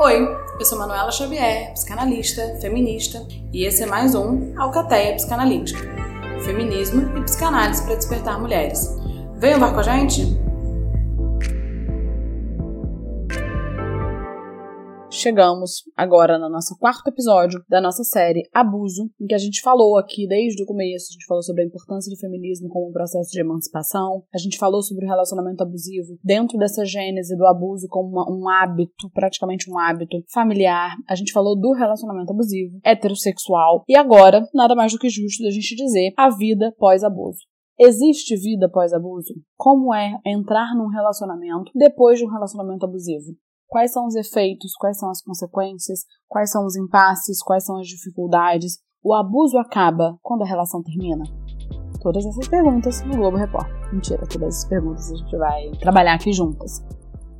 Oi, eu sou Manuela Xavier, psicanalista, feminista, e esse é mais um Alcateia Psicanalítica. Feminismo e psicanálise para despertar mulheres. Venham bar com a gente? Chegamos agora no nosso quarto episódio da nossa série Abuso, em que a gente falou aqui desde o começo, a gente falou sobre a importância do feminismo como um processo de emancipação, a gente falou sobre o relacionamento abusivo dentro dessa gênese do abuso como uma, um hábito, praticamente um hábito familiar, a gente falou do relacionamento abusivo, heterossexual, e agora, nada mais do que justo da gente dizer a vida pós-abuso. Existe vida após abuso? Como é entrar num relacionamento depois de um relacionamento abusivo? Quais são os efeitos? Quais são as consequências? Quais são os impasses? Quais são as dificuldades? O abuso acaba quando a relação termina? Todas essas perguntas no Globo Repórter. Mentira, todas essas perguntas a gente vai trabalhar aqui juntas.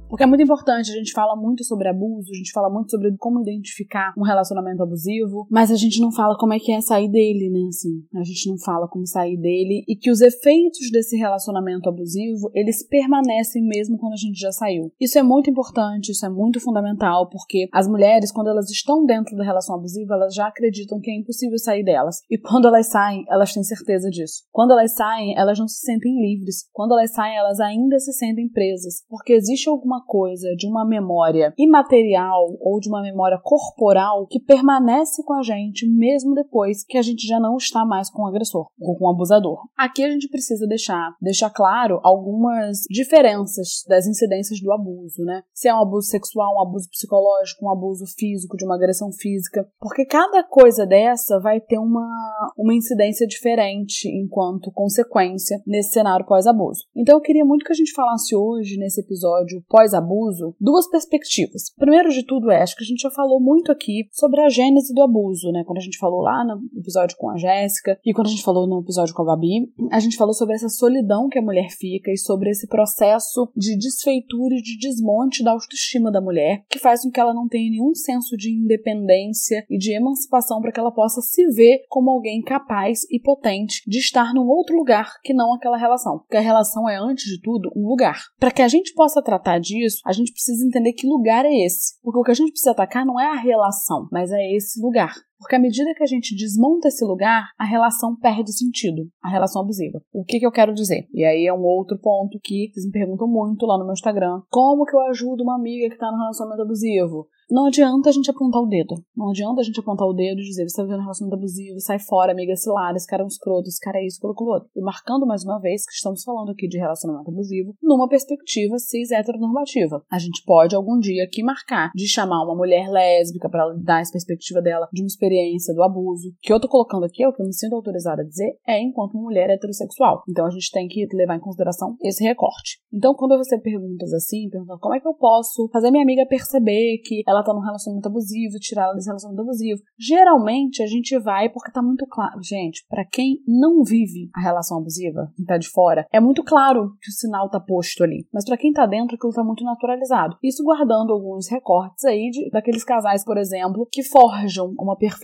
Porque é muito importante, a gente fala muito sobre abuso, a gente fala muito sobre como identificar um relacionamento abusivo, mas a gente não fala como é que é sair dele, né? Assim, a gente não fala como sair dele e que os efeitos desse relacionamento abusivo, eles permanecem mesmo quando a gente já saiu. Isso é muito importante, isso é muito fundamental, porque as mulheres, quando elas estão dentro da relação abusiva, elas já acreditam que é impossível sair delas. E quando elas saem, elas têm certeza disso. Quando elas saem, elas não se sentem livres. Quando elas saem, elas ainda se sentem presas, porque existe alguma alguma coisa de uma memória imaterial ou de uma memória corporal que permanece com a gente mesmo depois que a gente já não está mais com o agressor ou com o abusador. Aqui a gente precisa deixar, deixar claro algumas diferenças das incidências do abuso, né? Se é um abuso sexual, um abuso psicológico, um abuso físico, de uma agressão física, porque cada coisa dessa vai ter uma, uma incidência diferente enquanto consequência nesse cenário pós-abuso. Então eu queria muito que a gente falasse hoje, nesse episódio pós pós-abuso duas perspectivas. Primeiro de tudo é, acho que a gente já falou muito aqui sobre a gênese do abuso, né? Quando a gente falou lá no episódio com a Jéssica e quando a gente falou no episódio com a Babi, a gente falou sobre essa solidão que a mulher fica e sobre esse processo de desfeitura e de desmonte da autoestima da mulher, que faz com que ela não tenha nenhum senso de independência e de emancipação para que ela possa se ver como alguém capaz e potente de estar num outro lugar que não aquela relação. Porque a relação é, antes de tudo, um lugar. Para que a gente possa tratar disso, disso, a gente precisa entender que lugar é esse. Porque o que a gente precisa atacar não é a relação, mas é esse lugar. Porque à medida que a gente desmonta esse lugar, a relação perde sentido, a relação abusiva. O que, que eu quero dizer? E aí é um outro ponto que vocês me perguntam muito lá no meu Instagram. Como que eu ajudo uma amiga que está no relacionamento abusivo? Não adianta a gente apontar o dedo. Não adianta a gente apontar o dedo e dizer, você tá vivendo um relacionamento abusivo, sai fora, amiga cilada, esse cara é um escroto, esse cara é isso, colocou outro. E marcando mais uma vez que estamos falando aqui de relacionamento abusivo numa perspectiva cis heteronormativa. A gente pode algum dia aqui marcar de chamar uma mulher lésbica para dar essa perspectiva dela de uma experiência do abuso. Que eu tô colocando aqui, é o que eu me sinto autorizada a dizer, é enquanto mulher heterossexual. Então a gente tem que levar em consideração esse recorte. Então quando eu recebo perguntas assim, perguntando como é que eu posso fazer minha amiga perceber que ela ela tá num relacionamento abusivo, tirar ela desse relacionamento abusivo. Geralmente a gente vai porque tá muito claro. Gente, para quem não vive a relação abusiva, quem tá de fora, é muito claro que o sinal tá posto ali. Mas para quem tá dentro, aquilo tá muito naturalizado. Isso guardando alguns recortes aí de, daqueles casais, por exemplo, que forjam uma perfeição,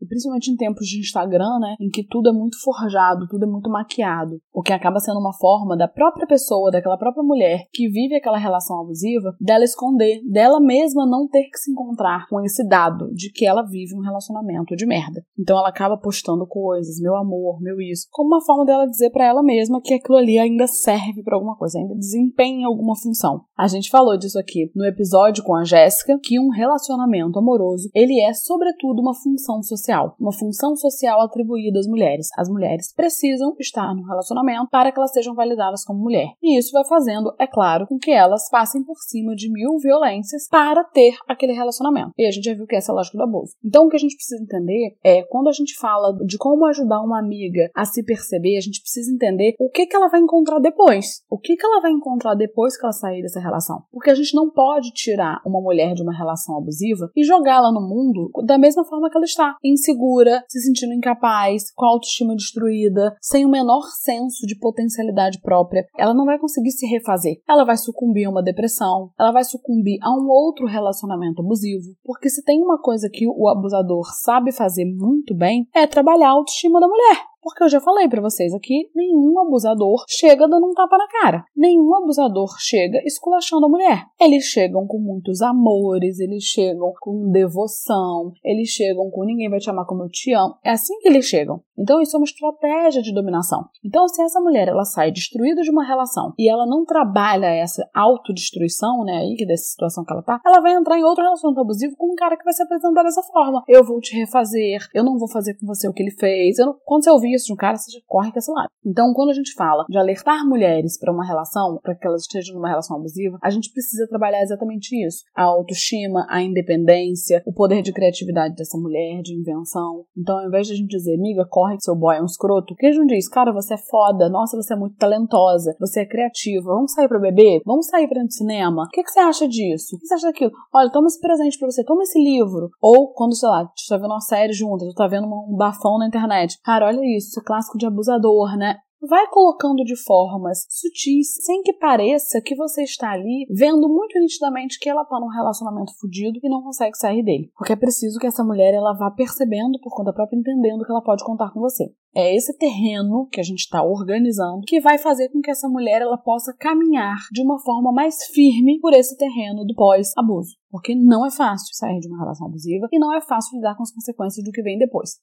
e principalmente em tempos de Instagram, né, em que tudo é muito forjado, tudo é muito maquiado, o que acaba sendo uma forma da própria pessoa, daquela própria mulher que vive aquela relação abusiva, dela esconder, dela mesma não ter ter que se encontrar com esse dado de que ela vive um relacionamento de merda. Então ela acaba postando coisas, meu amor, meu isso, como uma forma dela dizer para ela mesma que aquilo ali ainda serve para alguma coisa, ainda desempenha alguma função. A gente falou disso aqui no episódio com a Jéssica, que um relacionamento amoroso, ele é sobretudo uma função social, uma função social atribuída às mulheres. As mulheres precisam estar no relacionamento para que elas sejam validadas como mulher. E isso vai fazendo, é claro, com que elas passem por cima de mil violências para ter aquele relacionamento. E a gente já viu que essa é a lógica do abuso. Então, o que a gente precisa entender é quando a gente fala de como ajudar uma amiga a se perceber, a gente precisa entender o que, que ela vai encontrar depois. O que, que ela vai encontrar depois que ela sair dessa relação. Porque a gente não pode tirar uma mulher de uma relação abusiva e jogá-la no mundo da mesma forma que ela está. Insegura, se sentindo incapaz, com a autoestima destruída, sem o menor senso de potencialidade própria. Ela não vai conseguir se refazer. Ela vai sucumbir a uma depressão, ela vai sucumbir a um outro relacionamento abusivo. Porque se tem uma coisa que o abusador sabe fazer muito bem, é trabalhar a autoestima da mulher. Porque eu já falei para vocês aqui, nenhum abusador chega dando um tapa na cara. Nenhum abusador chega esculachando a mulher. Eles chegam com muitos amores, eles chegam com devoção, eles chegam com ninguém vai te amar como eu te amo. É assim que eles chegam. Então isso é uma estratégia de dominação. Então se essa mulher ela sai destruída de uma relação e ela não trabalha essa autodestruição, né, aí dessa situação que ela tá, ela vai entrar em outro relacionamento abusivo com um cara que vai se apresentar dessa forma. Eu vou te refazer, eu não vou fazer com você o que ele fez. Não... Quando você ouvir isso de um cara, você já corre com esse lado. Então, quando a gente fala de alertar mulheres para uma relação, para que elas estejam numa relação abusiva, a gente precisa trabalhar exatamente isso: a autoestima, a independência, o poder de criatividade dessa mulher, de invenção. Então, ao invés de a gente dizer, amiga, corre que seu boy é um escroto, que a gente diz, cara, você é foda, nossa, você é muito talentosa, você é criativa, vamos sair para beber? Vamos sair para ir cinema? O que, que você acha disso? O que você acha daquilo? Olha, toma esse presente pra você, toma esse livro. Ou quando, sei lá, tu tá vendo uma série junto, tu tá vendo um bafão na internet. Cara, olha isso, isso clássico de abusador, né? vai colocando de formas sutis, sem que pareça que você está ali vendo muito nitidamente que ela está num relacionamento fudido e não consegue sair dele. Porque é preciso que essa mulher ela vá percebendo por conta própria, entendendo que ela pode contar com você. É esse terreno que a gente está organizando que vai fazer com que essa mulher ela possa caminhar de uma forma mais firme por esse terreno do pós-abuso. Porque não é fácil sair de uma relação abusiva e não é fácil lidar com as consequências do que vem depois.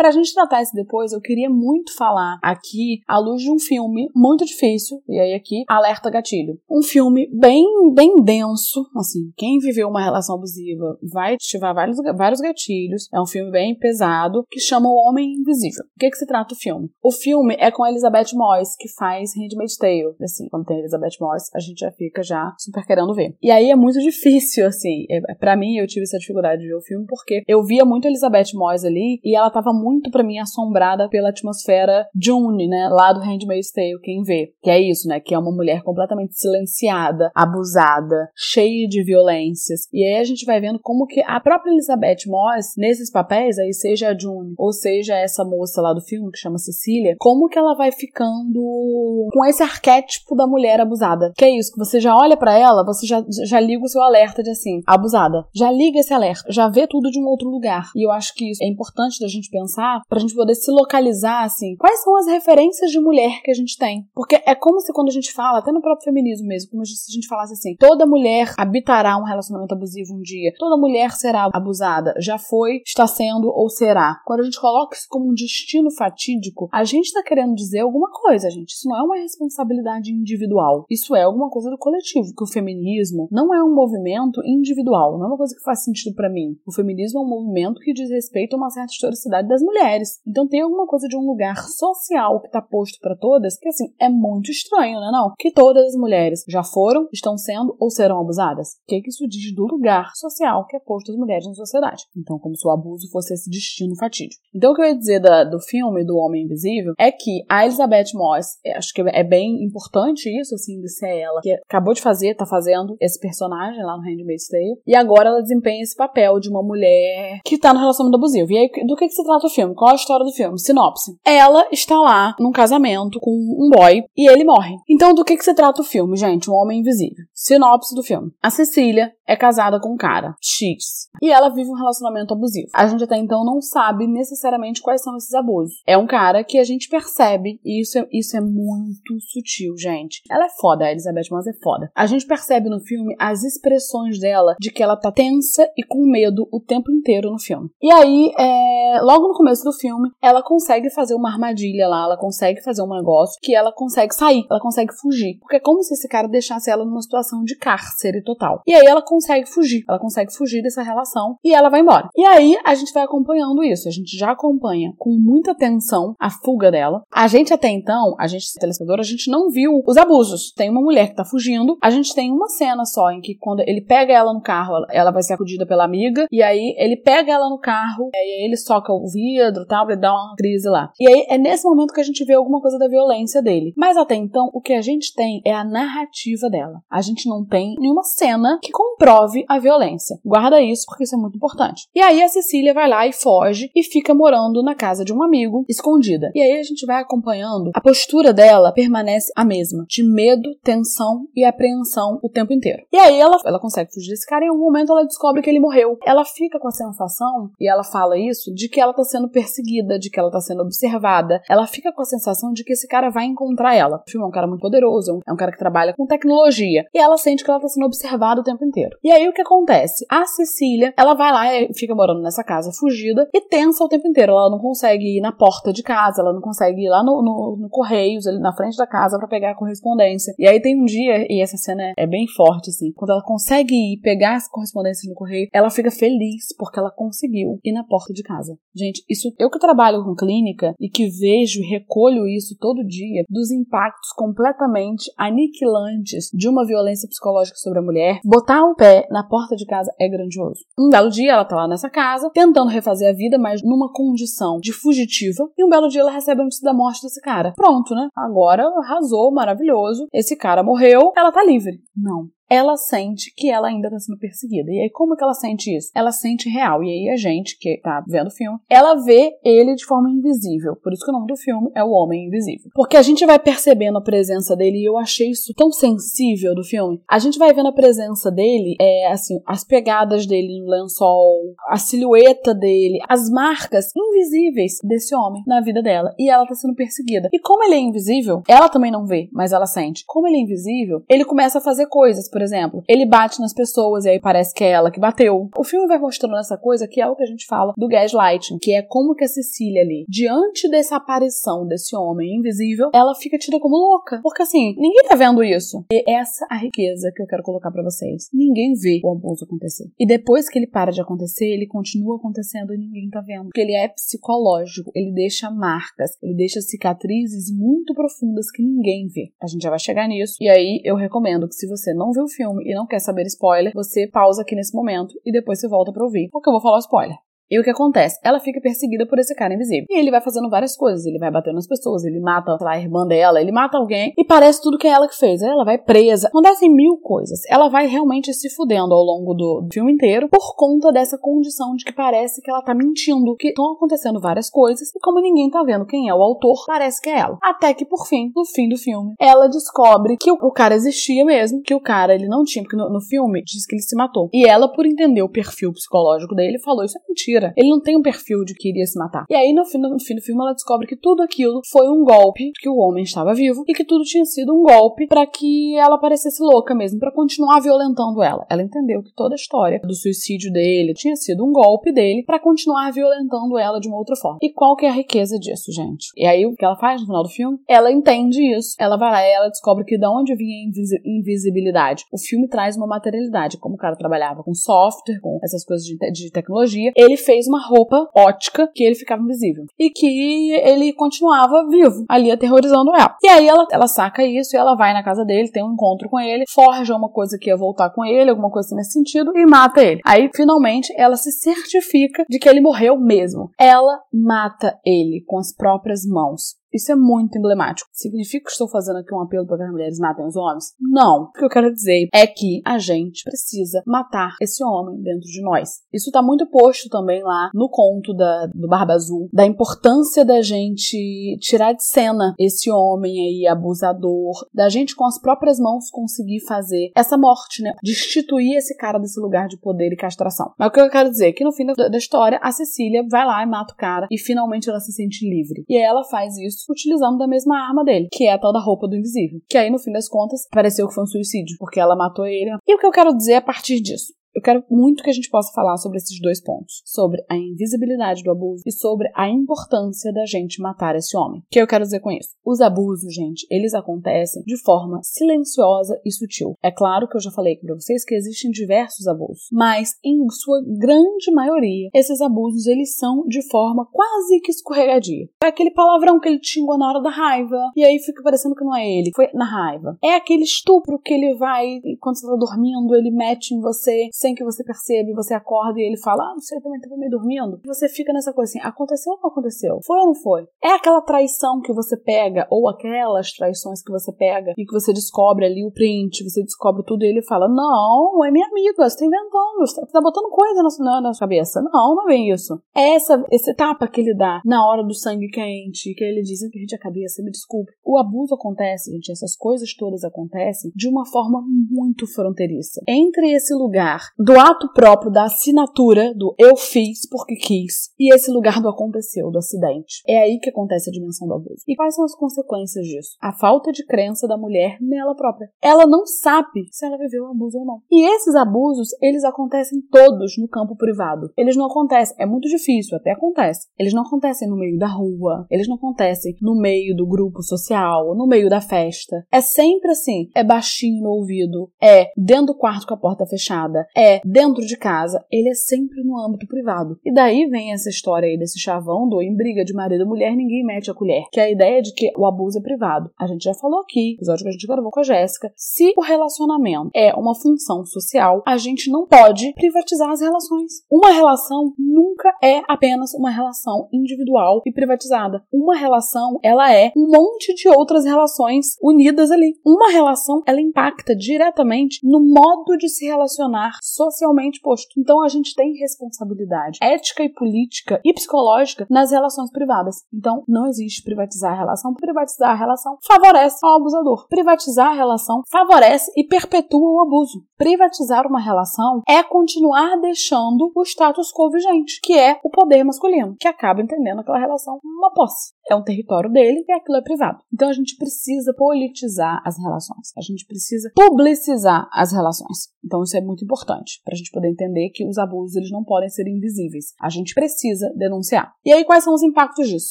Para a gente tratar isso depois, eu queria muito falar aqui à luz de um filme muito difícil, e aí aqui, alerta gatilho. Um filme bem, bem denso, assim, quem viveu uma relação abusiva vai ativar vários, vários gatilhos. É um filme bem pesado, que chama O Homem Invisível. O que que se trata o filme? O filme é com a Elizabeth Moss, que faz Handmaid's Tale. Assim, quando tem a Elizabeth Moss, a gente já fica já super querendo ver. E aí é muito difícil, assim, é, para mim eu tive essa dificuldade de ver o filme, porque eu via muito a Elizabeth Moss ali, e ela tava muito muito para mim assombrada pela atmosfera June, né, lá do Handmaid's Tale, quem vê. Que é isso, né, que é uma mulher completamente silenciada, abusada, cheia de violências. E aí a gente vai vendo como que a própria Elizabeth Moss, nesses papéis, aí seja a June, ou seja essa moça lá do filme que chama Cecília, como que ela vai ficando com esse arquétipo da mulher abusada. Que é isso, que você já olha para ela, você já, já liga o seu alerta de assim, abusada. Já liga esse alerta, já vê tudo de um outro lugar. E eu acho que isso é importante da gente pensar pensar, pra gente poder se localizar, assim, quais são as referências de mulher que a gente tem. Porque é como se quando a gente fala, até no próprio feminismo mesmo, como se a gente falasse assim, toda mulher habitará um relacionamento abusivo um dia, toda mulher será abusada, já foi, está sendo ou será. Quando a gente coloca isso como um destino fatídico, a gente tá querendo dizer alguma coisa, gente. Isso não é uma responsabilidade individual. Isso é alguma coisa do coletivo, que o feminismo não é um movimento individual, não é uma coisa que faz sentido para mim. O feminismo é um movimento que diz respeito a uma certa historicidade das mulheres. Então tem alguma coisa de um lugar social que está posto para todas que assim é muito estranho, né? Não, que todas as mulheres já foram, estão sendo ou serão abusadas. O que, é que isso diz do lugar social que é posto às mulheres na sociedade? Então, como se o abuso fosse esse destino fatídico. Então, o que eu ia dizer da, do filme do Homem Invisível é que a Elizabeth Moss, é, acho que é bem importante isso, assim, de ser ela, que acabou de fazer, tá fazendo esse personagem lá no Handmaid's Tale, e agora ela desempenha esse papel de uma mulher que tá no relacionamento abusivo. E aí, do que, que se trata filme? Qual a história do filme? Sinopse. Ela está lá num casamento com um boy e ele morre. Então, do que, que se trata o filme, gente? Um Homem Invisível. Sinopse do filme. A Cecília é casada com um cara, X, e ela vive um relacionamento abusivo. A gente até então não sabe necessariamente quais são esses abusos. É um cara que a gente percebe, e isso é, isso é muito sutil, gente. Ela é foda, a Elizabeth Moss é foda. A gente percebe no filme as expressões dela de que ela tá tensa e com medo o tempo inteiro no filme. E aí, é, logo no começo do filme, ela consegue fazer uma armadilha lá, ela consegue fazer um negócio que ela consegue sair, ela consegue fugir. Porque é como se esse cara deixasse ela numa situação de cárcere total. E aí ela consegue fugir, ela consegue fugir dessa relação e ela vai embora. E aí a gente vai acompanhando isso, a gente já acompanha com muita atenção a fuga dela. A gente até então, a gente, telespectador, a gente não viu os abusos. Tem uma mulher que tá fugindo, a gente tem uma cena só em que quando ele pega ela no carro, ela vai ser acudida pela amiga, e aí ele pega ela no carro, e aí ele soca o vidro, tal, ele dá uma crise lá. E aí é nesse momento que a gente vê alguma coisa da violência dele. Mas até então, o que a gente tem é a narrativa dela. A gente não tem nenhuma cena que comprove a violência. Guarda isso porque isso é muito importante. E aí a Cecília vai lá e foge e fica morando na casa de um amigo, escondida. E aí a gente vai acompanhando, a postura dela permanece a mesma, de medo, tensão e apreensão o tempo inteiro. E aí ela, ela consegue fugir desse cara e em algum momento ela descobre que ele morreu. Ela fica com a sensação, e ela fala isso, de que ela tá sendo sendo perseguida, de que ela tá sendo observada. Ela fica com a sensação de que esse cara vai encontrar ela. O filme é um cara muito poderoso, é um cara que trabalha com tecnologia. E ela sente que ela tá sendo observada o tempo inteiro. E aí o que acontece? A Cecília, ela vai lá e fica morando nessa casa fugida e tensa o tempo inteiro. Ela não consegue ir na porta de casa, ela não consegue ir lá no, no, no Correios, ali na frente da casa para pegar a correspondência. E aí tem um dia, e essa cena é, é bem forte, assim, quando ela consegue ir pegar essa correspondência no correio, ela fica feliz porque ela conseguiu ir na porta de casa. Gente, isso eu que trabalho com clínica e que vejo e recolho isso todo dia dos impactos completamente aniquilantes de uma violência psicológica sobre a mulher, botar o pé na porta de casa é grandioso. Um belo dia ela tá lá nessa casa, tentando refazer a vida, mas numa condição de fugitiva, e um belo dia ela recebe a notícia da morte desse cara. Pronto, né? Agora arrasou, maravilhoso. Esse cara morreu, ela tá livre. Não ela sente que ela ainda está sendo perseguida. E aí, como que ela sente isso? Ela sente real. E aí, a gente que tá vendo o filme, ela vê ele de forma invisível. Por isso que o nome do filme é O Homem Invisível. Porque a gente vai percebendo a presença dele, e eu achei isso tão sensível do filme. A gente vai vendo a presença dele, é assim, as pegadas dele no lençol, a silhueta dele, as marcas invisíveis desse homem na vida dela. E ela tá sendo perseguida. E como ele é invisível, ela também não vê, mas ela sente. Como ele é invisível, ele começa a fazer coisas. Por por exemplo, ele bate nas pessoas e aí parece que é ela que bateu. O filme vai mostrando essa coisa que é o que a gente fala do gaslighting, que é como que a Cecília ali, diante dessa aparição desse homem invisível, ela fica tida como louca. Porque assim, ninguém tá vendo isso. E essa é a riqueza que eu quero colocar para vocês. Ninguém vê o abuso acontecer. E depois que ele para de acontecer, ele continua acontecendo e ninguém tá vendo. Porque ele é psicológico, ele deixa marcas, ele deixa cicatrizes muito profundas que ninguém vê. A gente já vai chegar nisso. E aí eu recomendo que se você não viu filme e não quer saber spoiler, você pausa aqui nesse momento e depois você volta para ouvir, porque eu vou falar spoiler. E o que acontece? Ela fica perseguida por esse cara invisível. E ele vai fazendo várias coisas. Ele vai batendo nas pessoas, ele mata a irmã dela, ele mata alguém. E parece tudo que é ela que fez. Ela vai presa. Acontecem mil coisas. Ela vai realmente se fudendo ao longo do, do filme inteiro por conta dessa condição de que parece que ela tá mentindo. Que estão acontecendo várias coisas. E como ninguém tá vendo quem é o autor, parece que é ela. Até que, por fim, no fim do filme, ela descobre que o, o cara existia mesmo. Que o cara, ele não tinha. Porque no, no filme diz que ele se matou. E ela, por entender o perfil psicológico dele, falou: Isso é mentira mentira. Ele não tem um perfil de que iria se matar. E aí, no fim, no fim do filme, ela descobre que tudo aquilo foi um golpe, que o homem estava vivo, e que tudo tinha sido um golpe para que ela parecesse louca mesmo, para continuar violentando ela. Ela entendeu que toda a história do suicídio dele tinha sido um golpe dele para continuar violentando ela de uma outra forma. E qual que é a riqueza disso, gente? E aí, o que ela faz no final do filme? Ela entende isso. Ela vai lá e ela descobre que da onde vinha a invisibilidade. O filme traz uma materialidade, como o cara trabalhava com software, com essas coisas de, te de tecnologia. Ele fez uma roupa ótica que ele ficava invisível. E que ele continuava vivo, ali aterrorizando ela. E aí ela, ela saca isso e ela vai na casa dele, tem um encontro com ele, forja uma coisa que ia voltar com ele, alguma coisa nesse sentido, e mata ele. Aí, finalmente, ela se certifica de que ele morreu mesmo. Ela mata ele com as próprias mãos. Isso é muito emblemático. Significa que estou fazendo aqui um apelo para que as mulheres matem os homens? Não. O que eu quero dizer é que a gente precisa matar esse homem dentro de nós. Isso está muito posto também lá no conto da, do Barba Azul, da importância da gente tirar de cena esse homem aí abusador, da gente com as próprias mãos conseguir fazer essa morte, né? Destituir esse cara desse lugar de poder e castração. Mas o que eu quero dizer é que no fim da, da história, a Cecília vai lá e mata o cara e finalmente ela se sente livre. E ela faz isso utilizando da mesma arma dele, que é a tal da roupa do invisível. Que aí, no fim das contas, pareceu que foi um suicídio, porque ela matou ele. E o que eu quero dizer a partir disso? Eu quero muito que a gente possa falar sobre esses dois pontos, sobre a invisibilidade do abuso e sobre a importância da gente matar esse homem. O que eu quero dizer com isso? Os abusos, gente, eles acontecem de forma silenciosa e sutil. É claro que eu já falei para vocês que existem diversos abusos, mas em sua grande maioria, esses abusos eles são de forma quase que escorregadia. É aquele palavrão que ele xingou na hora da raiva e aí fica parecendo que não é ele, foi na raiva. É aquele estupro que ele vai quando você tá dormindo, ele mete em você sem que você perceba, você acorda e ele fala, ah, você também estava meio dormindo. Você fica nessa coisa assim, aconteceu ou não aconteceu? Foi ou não foi? É aquela traição que você pega, ou aquelas traições que você pega e que você descobre ali o print, você descobre tudo e ele fala, não, é minha amiga, você tá inventando, você tá botando coisa na, na, cabeça. Não, não é isso. É essa, esse tapa que ele dá na hora do sangue quente, que ele diz, perde a cabeça, me desculpe. O abuso acontece, gente, essas coisas todas acontecem de uma forma muito fronteiriça. Entre esse lugar do ato próprio, da assinatura do eu fiz porque quis, e esse lugar do aconteceu, do acidente. É aí que acontece a dimensão do abuso. E quais são as consequências disso? A falta de crença da mulher nela própria. Ela não sabe se ela viveu um abuso ou não. E esses abusos, eles acontecem todos no campo privado. Eles não acontecem, é muito difícil, até acontece. Eles não acontecem no meio da rua, eles não acontecem no meio do grupo social, no meio da festa. É sempre assim, é baixinho no ouvido, é dentro do quarto com a porta fechada, dentro de casa, ele é sempre no âmbito privado. E daí vem essa história aí desse chavão do em briga de marido e mulher, ninguém mete a colher, que é a ideia de que o abuso é privado. A gente já falou aqui, episódio que a gente gravou com a Jéssica, se o relacionamento é uma função social, a gente não pode privatizar as relações. Uma relação nunca é apenas uma relação individual e privatizada. Uma relação, ela é um monte de outras relações unidas ali. Uma relação, ela impacta diretamente no modo de se relacionar socialmente posto. Então a gente tem responsabilidade ética e política e psicológica nas relações privadas. Então não existe privatizar a relação. Privatizar a relação favorece ao abusador. Privatizar a relação favorece e perpetua o abuso. Privatizar uma relação é continuar deixando o status quo vigente, que é o poder masculino, que acaba entendendo aquela relação uma posse. É um território dele e aquilo é privado. Então a gente precisa politizar as relações. A gente precisa publicizar as relações. Então isso é muito importante para a gente poder entender que os abusos eles não podem ser invisíveis. A gente precisa denunciar. E aí quais são os impactos disso?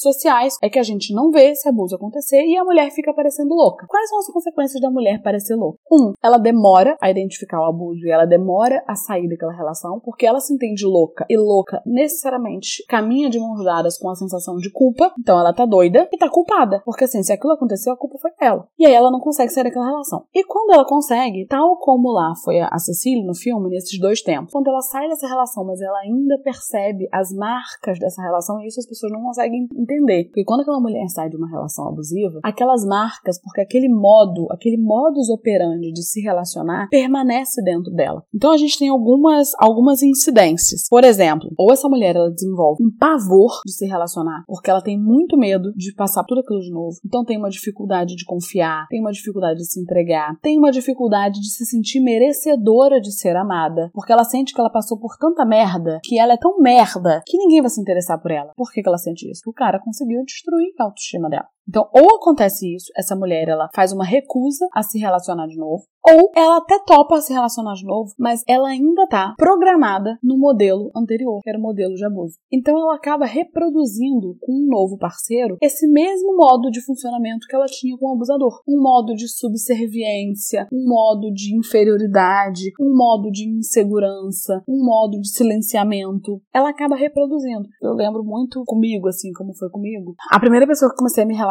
Sociais é que a gente não vê esse abuso acontecer e a mulher fica parecendo louca. Quais são as consequências da mulher parecer louca? Um, ela demora a identificar o abuso e ela demora a sair daquela relação porque ela se entende louca e louca necessariamente caminha de mãos dadas com a sensação de culpa. Então ela tá doida e tá culpada. Porque assim, se aquilo aconteceu, a culpa foi dela. E aí ela não consegue sair daquela relação. E quando ela consegue, tal como lá foi a Cecília no filme, nesses dois tempos, quando ela sai dessa relação, mas ela ainda percebe as marcas dessa relação, e isso as pessoas não conseguem entender. Porque quando aquela mulher sai de uma relação abusiva, aquelas marcas, porque aquele modo, aquele modus operandi de se relacionar permanece dentro dela. Então a gente tem algumas, algumas incidências. Por exemplo, ou essa mulher ela desenvolve um pavor de se relacionar, porque ela tem muito medo de passar tudo aquilo de novo. Então tem uma dificuldade de confiar, tem uma dificuldade de se entregar, tem uma dificuldade de se sentir merecedora de ser amada, porque ela sente que ela passou por tanta merda, que ela é tão merda, que ninguém vai se interessar por ela. Por que, que ela sente isso? Porque o cara conseguiu destruir a autoestima dela. Então, ou acontece isso, essa mulher ela faz uma recusa a se relacionar de novo, ou ela até topa se relacionar de novo, mas ela ainda tá programada no modelo anterior, que era o modelo de abuso. Então ela acaba reproduzindo com um novo parceiro esse mesmo modo de funcionamento que ela tinha com o abusador. Um modo de subserviência, um modo de inferioridade, um modo de insegurança, um modo de silenciamento. Ela acaba reproduzindo. Eu lembro muito comigo, assim, como foi comigo. A primeira pessoa que comecei a me relacionar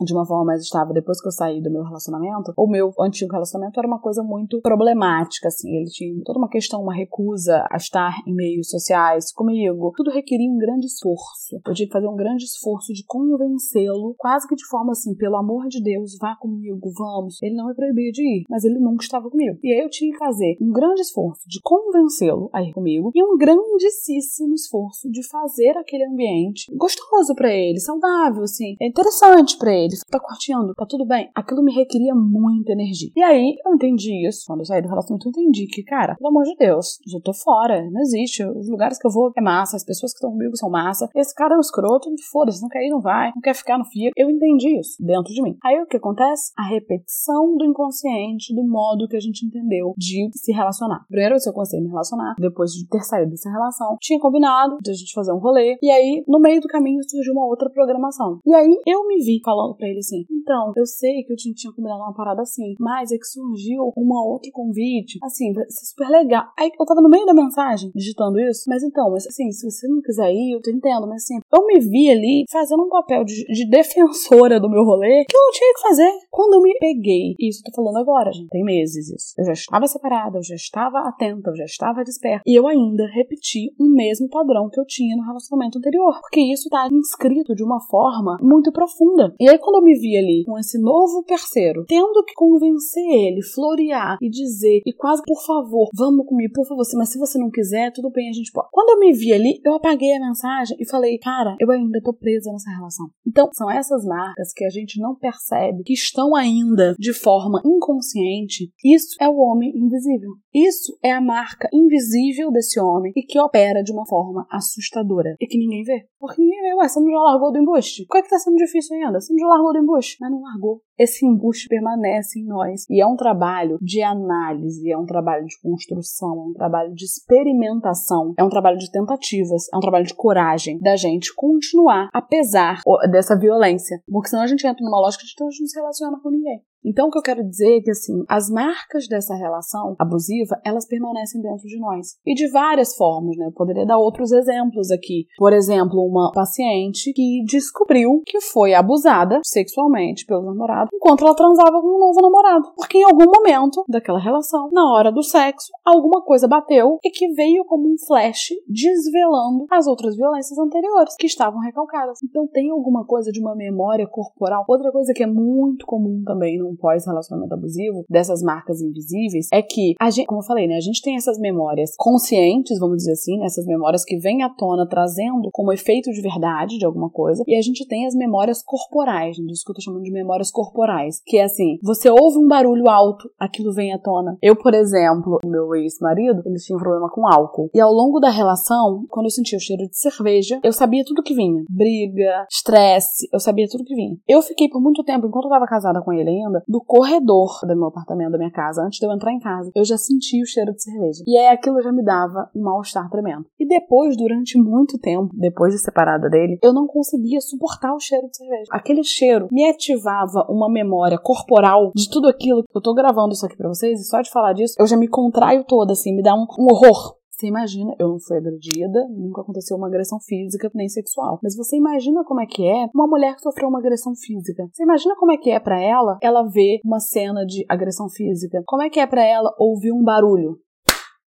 de uma forma mais estável depois que eu saí do meu relacionamento, o meu antigo relacionamento era uma coisa muito problemática, assim. Ele tinha toda uma questão, uma recusa a estar em meios sociais comigo. Tudo requeria um grande esforço. Eu tive que fazer um grande esforço de convencê-lo, quase que de forma assim, pelo amor de Deus, vá comigo, vamos. Ele não me proibia de ir, mas ele nunca estava comigo. E aí eu tinha que fazer um grande esforço de convencê-lo a ir comigo e um grandíssimo esforço de fazer aquele ambiente gostoso para ele, saudável, assim. É interessante para ele. Tá curtindo? Tá tudo bem? Aquilo me requeria muita energia. E aí eu entendi isso. Quando eu saí do relacionamento, eu entendi que, cara, pelo amor de Deus, eu tô fora. Não existe. Os lugares que eu vou é massa, as pessoas que estão comigo são massa. Esse cara é um escroto, foda-se, não quer ir, não vai, não quer ficar no fio. Eu entendi isso dentro de mim. Aí o que acontece? A repetição do inconsciente do modo que a gente entendeu de se relacionar. Primeiro eu a me relacionar, depois de ter saído dessa relação, tinha combinado de a gente fazer um rolê, e aí no meio do caminho surgiu uma outra programação. E aí eu me vi falando pra ele assim: então, eu sei que eu tinha, tinha combinado uma parada assim, mas é que surgiu uma outro convite, assim, vai ser super legal. Aí eu tava no meio da mensagem digitando isso, mas então, mas assim, se você não quiser ir, eu te entendo, mas assim, eu me vi ali fazendo um papel de, de defensora do meu rolê que eu não tinha que fazer. Quando eu me peguei, e isso eu tô falando agora, gente, tem meses isso. Eu já estava separada, eu já estava atenta, eu já estava desperta. E eu ainda repeti o mesmo padrão que eu tinha no relacionamento anterior. Porque isso tá inscrito de uma forma muito profunda ainda. E aí, quando eu me vi ali com esse novo parceiro, tendo que convencer ele, florear e dizer, e quase, por favor, vamos comigo, por favor, mas se você não quiser, tudo bem, a gente pode. Quando eu me vi ali, eu apaguei a mensagem e falei, cara, eu ainda tô presa nessa relação. Então, são essas marcas que a gente não percebe, que estão ainda de forma inconsciente. Isso é o homem invisível. Isso é a marca invisível desse homem e que opera de uma forma assustadora e que ninguém vê. Porque vê, ué, você não já largou do embuste? Qual é que tá sendo difícil ainda? Você não já largou do embuste? Mas não largou. Esse embuste permanece em nós. E é um trabalho de análise, é um trabalho de construção, é um trabalho de experimentação, é um trabalho de tentativas, é um trabalho de coragem da gente continuar, apesar dessa violência. Porque senão a gente entra numa lógica de que a gente não se relaciona com ninguém. Então, o que eu quero dizer é que, assim, as marcas dessa relação abusiva, elas permanecem dentro de nós. E de várias formas, né? Eu poderia dar outros exemplos aqui. Por exemplo, uma paciente que descobriu que foi abusada sexualmente pelo namorado enquanto ela transava com um novo namorado. Porque em algum momento daquela relação, na hora do sexo, alguma coisa bateu e que veio como um flash desvelando as outras violências anteriores que estavam recalcadas. Então, tem alguma coisa de uma memória corporal. Outra coisa que é muito comum também um pós-relacionamento abusivo, dessas marcas invisíveis, é que, a gente, como eu falei, né, a gente tem essas memórias conscientes, vamos dizer assim, né, essas memórias que vêm à tona trazendo como efeito de verdade de alguma coisa, e a gente tem as memórias corporais, né, disso que eu tô chamando de memórias corporais, que é assim, você ouve um barulho alto, aquilo vem à tona. Eu, por exemplo, meu ex-marido, ele tinha um problema com álcool, e ao longo da relação, quando eu sentia o cheiro de cerveja, eu sabia tudo que vinha. Briga, estresse, eu sabia tudo que vinha. Eu fiquei por muito tempo, enquanto eu tava casada com ele ainda, do corredor do meu apartamento, da minha casa, antes de eu entrar em casa, eu já sentia o cheiro de cerveja. E aí aquilo já me dava um mal-estar tremendo. E depois, durante muito tempo, depois de separada dele, eu não conseguia suportar o cheiro de cerveja. Aquele cheiro me ativava uma memória corporal de tudo aquilo. Eu tô gravando isso aqui pra vocês e só de falar disso, eu já me contraio toda, assim, me dá um, um horror você imagina, eu não fui agredida, nunca aconteceu uma agressão física nem sexual. Mas você imagina como é que é uma mulher que sofreu uma agressão física. Você imagina como é que é para ela ela ver uma cena de agressão física? Como é que é para ela ouvir um barulho?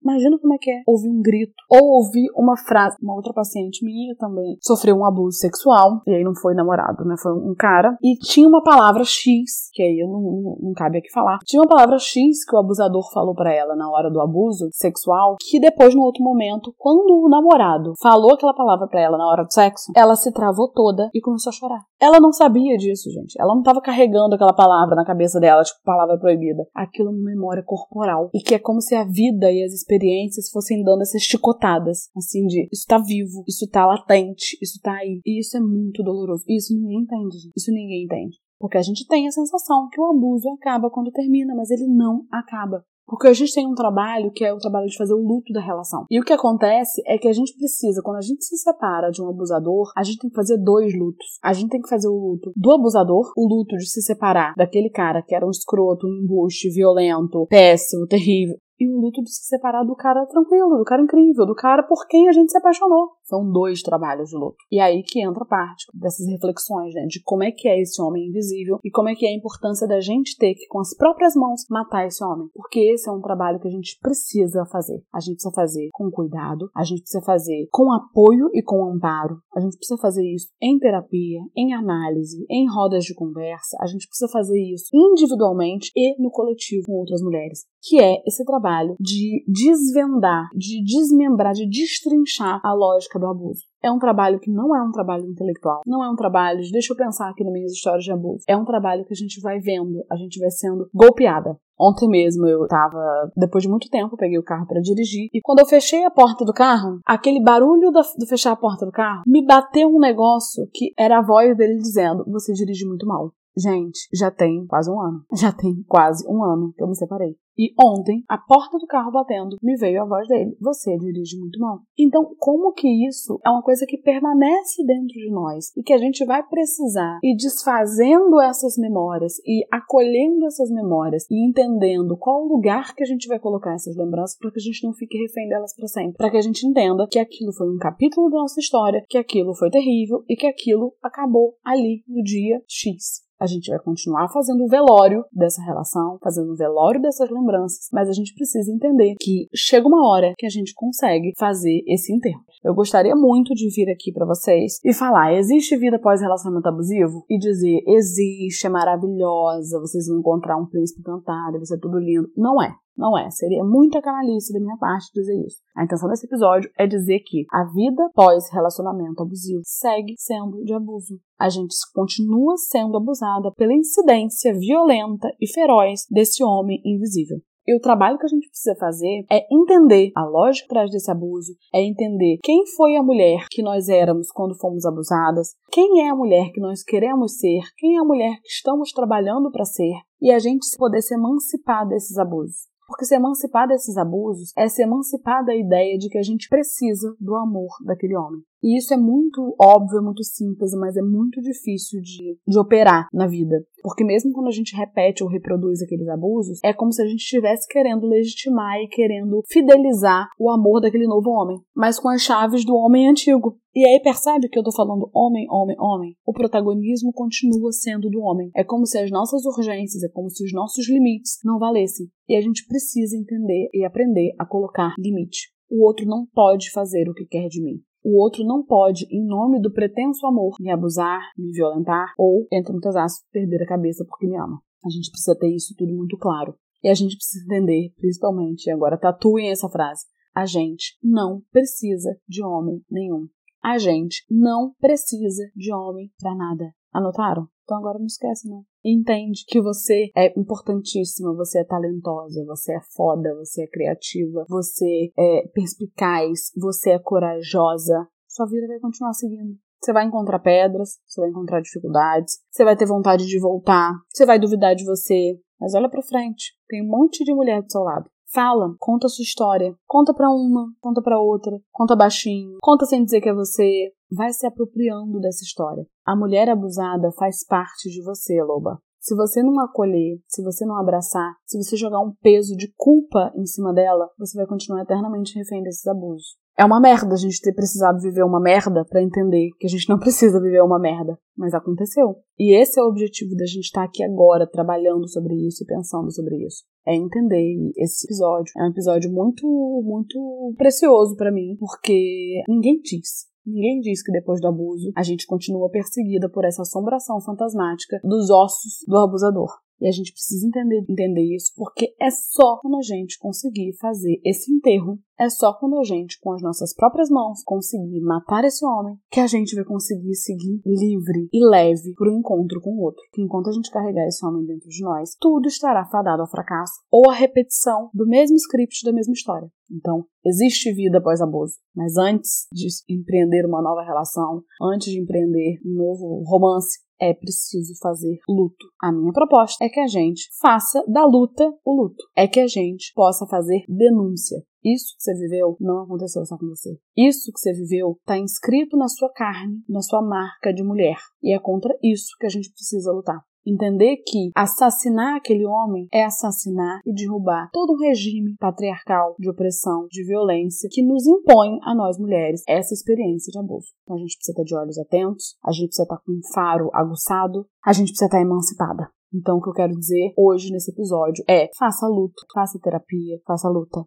Imagina como é que é ouvir um grito ou ouvir uma frase. Uma outra paciente minha também sofreu um abuso sexual, e aí não foi namorado, né? Foi um cara. E tinha uma palavra X, que aí eu não, não, não cabe aqui falar. Tinha uma palavra X que o abusador falou para ela na hora do abuso sexual, que depois, no outro momento, quando o namorado falou aquela palavra para ela na hora do sexo, ela se travou toda e começou a chorar. Ela não sabia disso, gente. Ela não tava carregando aquela palavra na cabeça dela, tipo, palavra proibida. Aquilo é uma memória corporal. E que é como se a vida e as experiências experiências fossem dando essas chicotadas, assim, de isso tá vivo, isso tá latente, isso tá aí. E isso é muito doloroso. Isso ninguém entende. Isso ninguém entende. Porque a gente tem a sensação que o abuso acaba quando termina, mas ele não acaba. Porque a gente tem um trabalho que é o trabalho de fazer o luto da relação. E o que acontece é que a gente precisa, quando a gente se separa de um abusador, a gente tem que fazer dois lutos. A gente tem que fazer o luto do abusador, o luto de se separar daquele cara que era um escroto, um embuste, violento, péssimo, terrível e o luto de se separar do cara tranquilo, do cara incrível, do cara por quem a gente se apaixonou. São dois trabalhos de luto. E aí que entra parte dessas reflexões, né, de como é que é esse homem invisível e como é que é a importância da gente ter que, com as próprias mãos, matar esse homem. Porque esse é um trabalho que a gente precisa fazer. A gente precisa fazer com cuidado, a gente precisa fazer com apoio e com amparo. A gente precisa fazer isso em terapia, em análise, em rodas de conversa. A gente precisa fazer isso individualmente e no coletivo com outras mulheres. Que é esse trabalho de desvendar, de desmembrar, de destrinchar a lógica do abuso. É um trabalho que não é um trabalho intelectual, não é um trabalho de deixa eu pensar aqui nas minhas histórias de abuso. É um trabalho que a gente vai vendo, a gente vai sendo golpeada. Ontem mesmo eu tava, depois de muito tempo, peguei o carro para dirigir e quando eu fechei a porta do carro, aquele barulho do fechar a porta do carro me bateu um negócio que era a voz dele dizendo: Você dirige muito mal. Gente, já tem quase um ano. Já tem quase um ano que eu me separei. E ontem, a porta do carro batendo, me veio a voz dele: Você dirige muito mal. Então, como que isso é uma coisa que permanece dentro de nós e que a gente vai precisar ir desfazendo essas memórias e acolhendo essas memórias e entendendo qual o lugar que a gente vai colocar essas lembranças para que a gente não fique refém delas para sempre. Para que a gente entenda que aquilo foi um capítulo da nossa história, que aquilo foi terrível e que aquilo acabou ali no dia X. A gente vai continuar fazendo o velório dessa relação, fazendo o velório dessas lembranças, mas a gente precisa entender que chega uma hora que a gente consegue fazer esse enterro. Eu gostaria muito de vir aqui para vocês e falar: existe vida após relacionamento abusivo? E dizer: existe, é maravilhosa, vocês vão encontrar um príncipe encantado, vai ser tudo lindo. Não é. Não é. Seria muita canalice da minha parte dizer isso. A intenção desse episódio é dizer que a vida pós-relacionamento abusivo segue sendo de abuso. A gente continua sendo abusada pela incidência violenta e feroz desse homem invisível. E o trabalho que a gente precisa fazer é entender a lógica atrás desse abuso, é entender quem foi a mulher que nós éramos quando fomos abusadas, quem é a mulher que nós queremos ser, quem é a mulher que estamos trabalhando para ser, e a gente poder se emancipar desses abusos. Porque se emancipar desses abusos é se emancipar da ideia de que a gente precisa do amor daquele homem. E isso é muito óbvio, é muito simples, mas é muito difícil de, de operar na vida. Porque mesmo quando a gente repete ou reproduz aqueles abusos, é como se a gente estivesse querendo legitimar e querendo fidelizar o amor daquele novo homem, mas com as chaves do homem antigo. E aí percebe que eu tô falando homem, homem, homem? O protagonismo continua sendo do homem. É como se as nossas urgências, é como se os nossos limites não valessem. E a gente precisa entender e aprender a colocar limite. O outro não pode fazer o que quer de mim. O outro não pode, em nome do pretenso amor, me abusar, me violentar ou, entre muitas aspas, perder a cabeça porque me ama. A gente precisa ter isso tudo muito claro. E a gente precisa entender, principalmente, agora tatuem essa frase: a gente não precisa de homem nenhum. A gente não precisa de homem para nada. Anotaram? Então agora não esquece, não. Entende que você é importantíssima, você é talentosa, você é foda, você é criativa, você é perspicaz, você é corajosa. Sua vida vai continuar seguindo. Você vai encontrar pedras, você vai encontrar dificuldades, você vai ter vontade de voltar, você vai duvidar de você. Mas olha pra frente, tem um monte de mulher do seu lado. Fala, conta a sua história. Conta pra uma, conta pra outra, conta baixinho, conta sem dizer que é você. Vai se apropriando dessa história. A mulher abusada faz parte de você, loba. Se você não acolher, se você não abraçar, se você jogar um peso de culpa em cima dela, você vai continuar eternamente refém desses abusos. É uma merda a gente ter precisado viver uma merda para entender que a gente não precisa viver uma merda, mas aconteceu. E esse é o objetivo da gente estar tá aqui agora trabalhando sobre isso e pensando sobre isso. É entender esse episódio é um episódio muito muito precioso para mim, porque ninguém diz Ninguém diz que depois do abuso a gente continua perseguida por essa assombração fantasmática dos ossos do abusador. E a gente precisa entender, entender isso, porque é só quando a gente conseguir fazer esse enterro, é só quando a gente, com as nossas próprias mãos, conseguir matar esse homem, que a gente vai conseguir seguir livre e leve para o encontro com o outro. Que enquanto a gente carregar esse homem dentro de nós, tudo estará fadado ao fracasso ou à repetição do mesmo script da mesma história. Então, existe vida após abuso, mas antes de empreender uma nova relação, antes de empreender um novo romance, é preciso fazer luto. A minha proposta é que a gente faça da luta o luto. É que a gente possa fazer denúncia. Isso que você viveu não aconteceu só com você. Isso que você viveu está inscrito na sua carne, na sua marca de mulher. E é contra isso que a gente precisa lutar. Entender que assassinar aquele homem é assassinar e derrubar todo um regime patriarcal de opressão, de violência que nos impõe a nós mulheres essa experiência de abuso. Então a gente precisa estar de olhos atentos, a gente precisa estar com um faro aguçado, a gente precisa estar emancipada. Então, o que eu quero dizer hoje nesse episódio é: faça luto, faça terapia, faça luta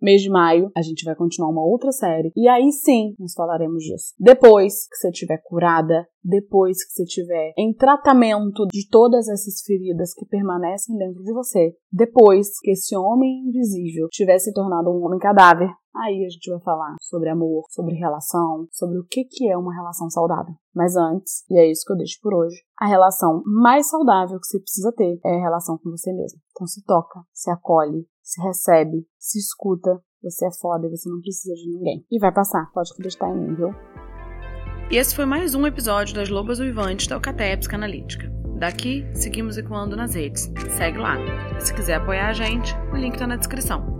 mês de maio, a gente vai continuar uma outra série. E aí sim, nós falaremos disso. Depois que você estiver curada, depois que você estiver em tratamento de todas essas feridas que permanecem dentro de você, depois que esse homem invisível tiver se tornado um homem cadáver, aí a gente vai falar sobre amor, sobre relação, sobre o que, que é uma relação saudável. Mas antes, e é isso que eu deixo por hoje, a relação mais saudável que você precisa ter é a relação com você mesmo. Então se toca, se acolhe, se recebe, se escuta. Você é foda você não precisa de ninguém. E vai passar, pode acreditar em mim, viu? E esse foi mais um episódio das Lobas Uivantes da Alcateia Psicanalítica. Daqui, seguimos ecoando nas redes. Segue lá. Se quiser apoiar a gente, o link tá na descrição.